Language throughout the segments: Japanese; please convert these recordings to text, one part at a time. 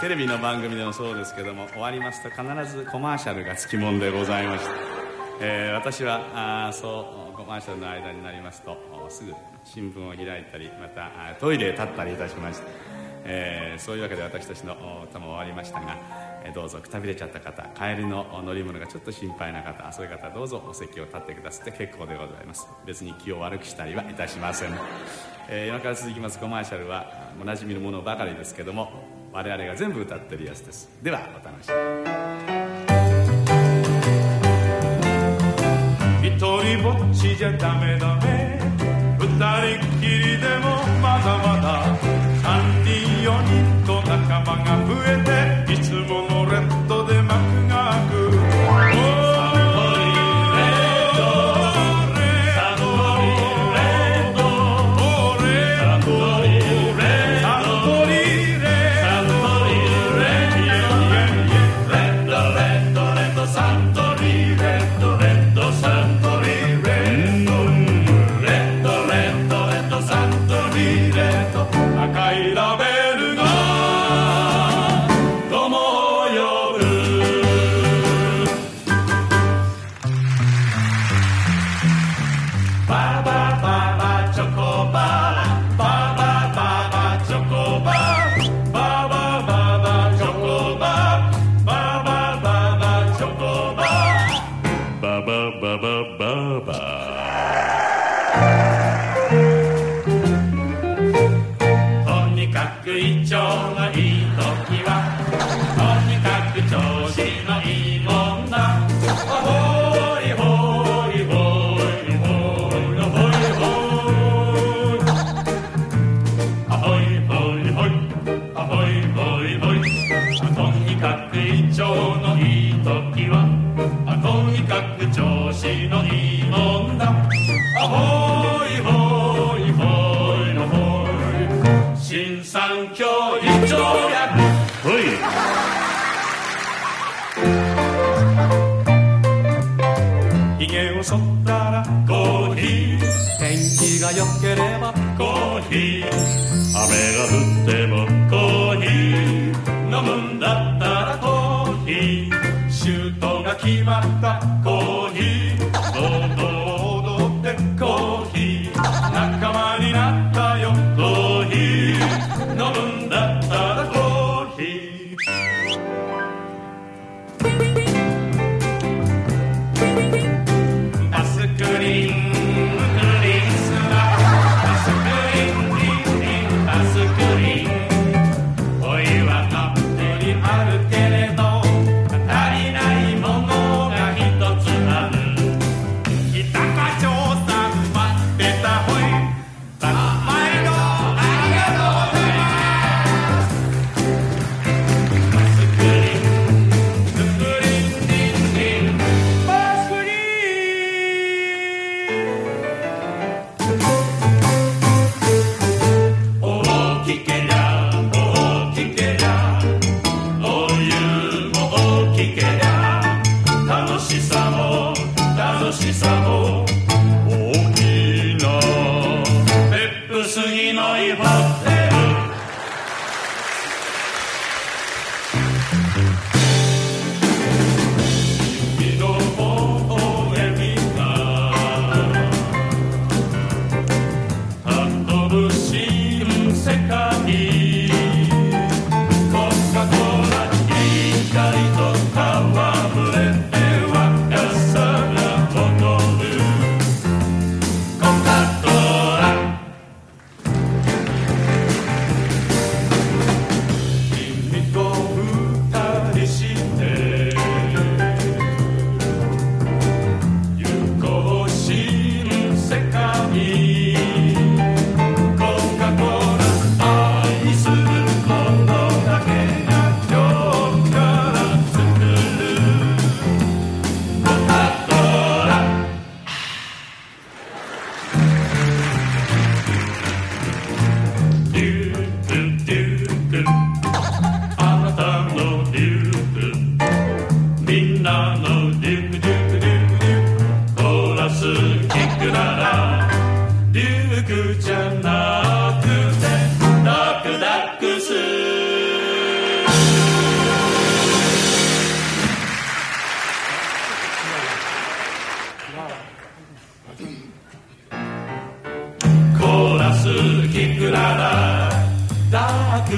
テレビの番組でもそうですけども終わりますと必ずコマーシャルがつきもんでございまして、えー私はあそうコマーシャルの間になりますとすぐ新聞を開いたりまたトイレへ立ったりいたしまして、えーそういうわけで私たちの歌も終わりましたが、えーどうぞくたびれちゃった方帰りの乗り物がちょっと心配な方そういう方どうぞお席を立ってくださって結構でございます。別に気を悪くしたりはいたしません、えー今から続きます。コマーシャルはおなじみのものばかりですけども我々が全部歌ってるやつです。ではお楽しみ一人ぼっちじゃダメダメ二人っきりでもまだまだ。三人四人と仲間が増えていつも Bye-bye. 三教一丁やほい。ひげを剃ったらコーヒー天気が良ければコーヒー雨が降ってもコーヒー飲むんだったらコーヒーシュートが決まったコーヒーの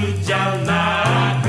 Halleluja,